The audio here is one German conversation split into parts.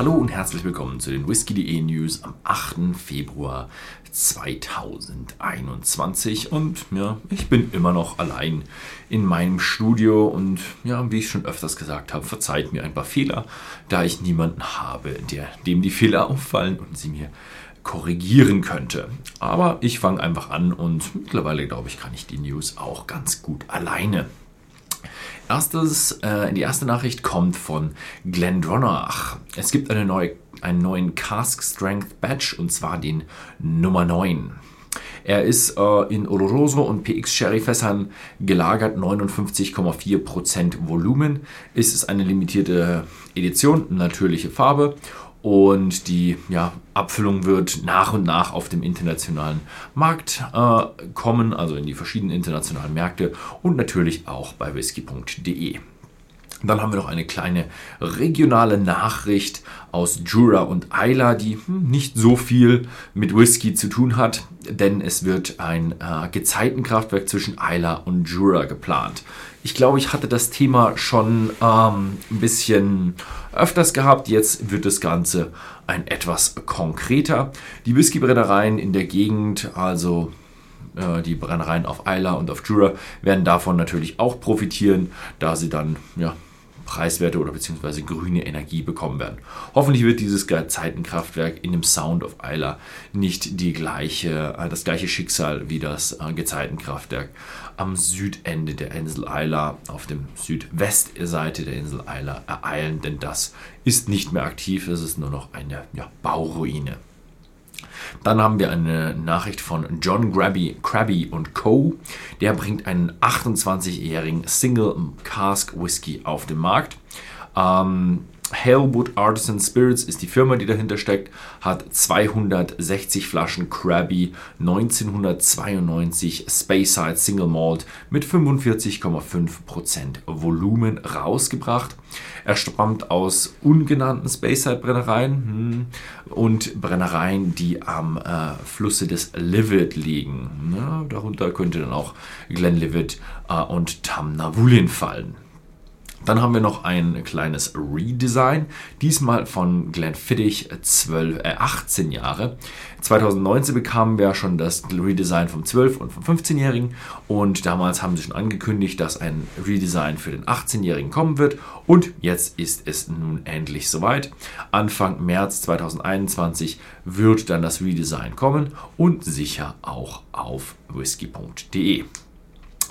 Hallo und herzlich willkommen zu den Whisky.de News am 8. Februar 2021 und ja, ich bin immer noch allein in meinem Studio und ja, wie ich schon öfters gesagt habe, verzeiht mir ein paar Fehler, da ich niemanden habe, der dem die Fehler auffallen und sie mir korrigieren könnte. Aber ich fange einfach an und mittlerweile glaube ich, kann ich die News auch ganz gut alleine. Erstes, äh, die erste Nachricht kommt von Glendronach. Es gibt eine neue, einen neuen Cask Strength Badge und zwar den Nummer 9. Er ist äh, in Oloroso und PX Sherry Fässern gelagert, 59,4% Volumen. Ist es eine limitierte Edition, natürliche Farbe und die ja, Abfüllung wird nach und nach auf dem internationalen Markt äh, kommen, also in die verschiedenen internationalen Märkte und natürlich auch bei whisky.de. Dann haben wir noch eine kleine regionale Nachricht aus Jura und Isla, die hm, nicht so viel mit Whisky zu tun hat, denn es wird ein äh, Gezeitenkraftwerk zwischen Isla und Jura geplant. Ich glaube, ich hatte das Thema schon ähm, ein bisschen öfters gehabt. Jetzt wird das Ganze ein etwas konkreter. Die Whiskybrennereien in der Gegend, also äh, die Brennereien auf Isla und auf Jura, werden davon natürlich auch profitieren, da sie dann ja, preiswerte oder beziehungsweise grüne Energie bekommen werden. Hoffentlich wird dieses Gezeitenkraftwerk in dem Sound of Isla nicht die gleiche, äh, das gleiche Schicksal wie das äh, Gezeitenkraftwerk am Südende der Insel Isla, auf dem Südwestseite der Insel Isla ereilen, denn das ist nicht mehr aktiv, es ist nur noch eine ja, Bauruine. Dann haben wir eine Nachricht von John Grabby, Krabby und Co. Der bringt einen 28-jährigen Single Cask Whisky auf den Markt. Ähm, Halewood Artisan Spirits ist die Firma, die dahinter steckt, hat 260 Flaschen Krabby 1992 Speyside Single Malt mit 45,5% Volumen rausgebracht. Er stammt aus ungenannten Speyside Brennereien hm, und Brennereien, die am äh, Flusse des Livet liegen. Ja, darunter könnte dann auch Glenlivet äh, und Tamnavulin fallen. Dann haben wir noch ein kleines Redesign, diesmal von Glenfiddich 12, äh 18 Jahre. 2019 bekamen wir schon das Redesign vom 12- und vom 15-Jährigen und damals haben sie schon angekündigt, dass ein Redesign für den 18-Jährigen kommen wird und jetzt ist es nun endlich soweit. Anfang März 2021 wird dann das Redesign kommen und sicher auch auf whisky.de.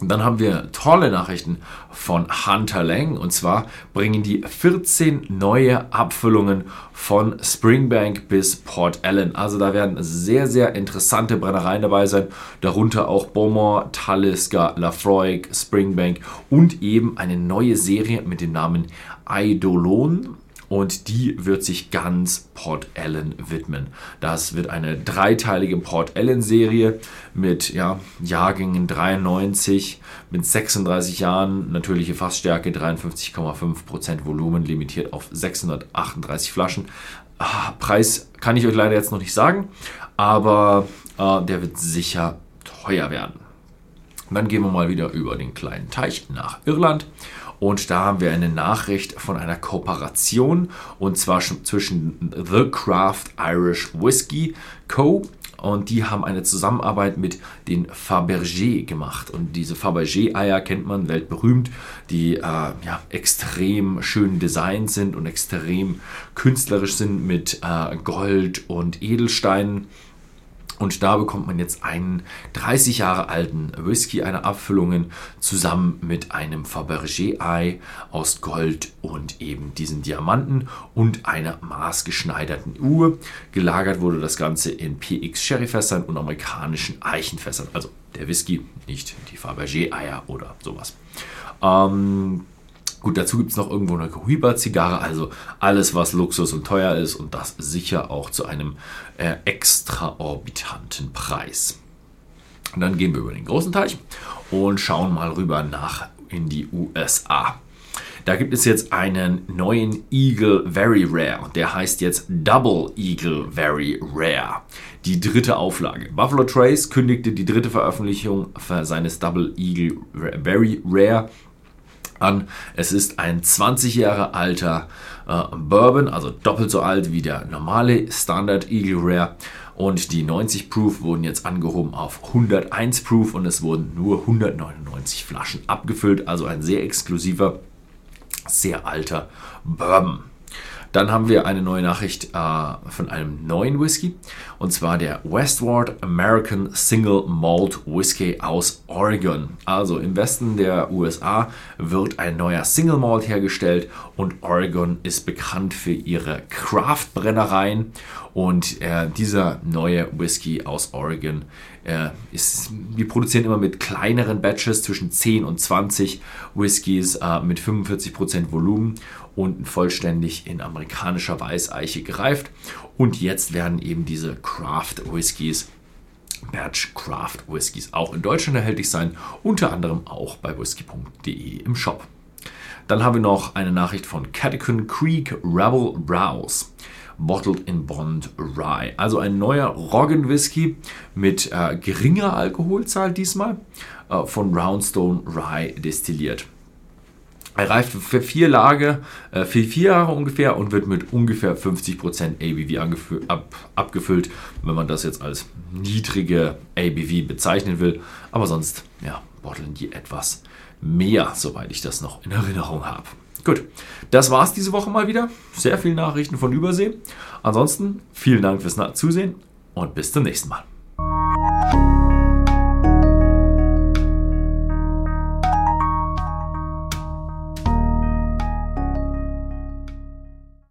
Dann haben wir tolle Nachrichten von Hunter Lang. Und zwar bringen die 14 neue Abfüllungen von Springbank bis Port Ellen. Also da werden sehr, sehr interessante Brennereien dabei sein. Darunter auch Beaumont, Talisker, Lafroig, Springbank und eben eine neue Serie mit dem Namen Eidolon und die wird sich ganz Port Ellen widmen. Das wird eine dreiteilige Port Ellen Serie mit ja, Jahrgängen 93 mit 36 Jahren, natürliche Fassstärke 53,5% Volumen, limitiert auf 638 Flaschen. Ah, Preis kann ich euch leider jetzt noch nicht sagen, aber äh, der wird sicher teuer werden. dann gehen wir mal wieder über den kleinen Teich nach Irland und da haben wir eine Nachricht von einer Kooperation und zwar zwischen The Craft Irish Whiskey Co. Und die haben eine Zusammenarbeit mit den Fabergé gemacht. Und diese Fabergé-Eier kennt man weltberühmt, die äh, ja, extrem schön designt sind und extrem künstlerisch sind mit äh, Gold und Edelsteinen. Und da bekommt man jetzt einen 30 Jahre alten Whisky, eine Abfüllungen zusammen mit einem Fabergé-Ei aus Gold und eben diesen Diamanten und einer maßgeschneiderten Uhr. Gelagert wurde das Ganze in PX Sherryfässern und amerikanischen Eichenfässern. Also der Whisky, nicht die Fabergé-Eier oder sowas. Ähm, Gut, dazu gibt es noch irgendwo eine Cohiba-Zigarre, also alles, was Luxus und teuer ist und das sicher auch zu einem äh, extraorbitanten Preis. Und dann gehen wir über den großen Teich und schauen mal rüber nach in die USA. Da gibt es jetzt einen neuen Eagle Very Rare. Der heißt jetzt Double Eagle Very Rare. Die dritte Auflage. Buffalo Trace kündigte die dritte Veröffentlichung seines Double Eagle Very Rare an. Es ist ein 20 Jahre alter äh, Bourbon, also doppelt so alt wie der normale Standard Eagle Rare. Und die 90 Proof wurden jetzt angehoben auf 101 Proof und es wurden nur 199 Flaschen abgefüllt. Also ein sehr exklusiver, sehr alter Bourbon. Dann haben wir eine neue Nachricht äh, von einem neuen Whisky und zwar der Westward American Single Malt Whisky aus Oregon. Also im Westen der USA wird ein neuer Single Malt hergestellt und Oregon ist bekannt für ihre Craft-Brennereien und äh, dieser neue Whisky aus Oregon äh, ist, wir produzieren immer mit kleineren Batches zwischen 10 und 20 Whiskys äh, mit 45% Volumen und vollständig in amerikanischer Weißeiche gereift. Und jetzt werden eben diese Craft Whiskys Batch Craft Whiskys auch in Deutschland erhältlich sein, unter anderem auch bei whisky.de im Shop. Dann haben wir noch eine Nachricht von Catacomb Creek Rebel Browse. Bottled in Bond Rye. Also ein neuer Roggen Whisky mit äh, geringer Alkoholzahl diesmal äh, von Roundstone Rye destilliert. Er reift für vier Lage, äh, für vier Jahre ungefähr und wird mit ungefähr 50% ABV ab, abgefüllt, wenn man das jetzt als niedrige ABV bezeichnen will. Aber sonst, ja, botteln die etwas mehr, soweit ich das noch in Erinnerung habe. Gut, das war's diese Woche mal wieder. Sehr viele Nachrichten von Übersee. Ansonsten vielen Dank fürs Zusehen und bis zum nächsten Mal.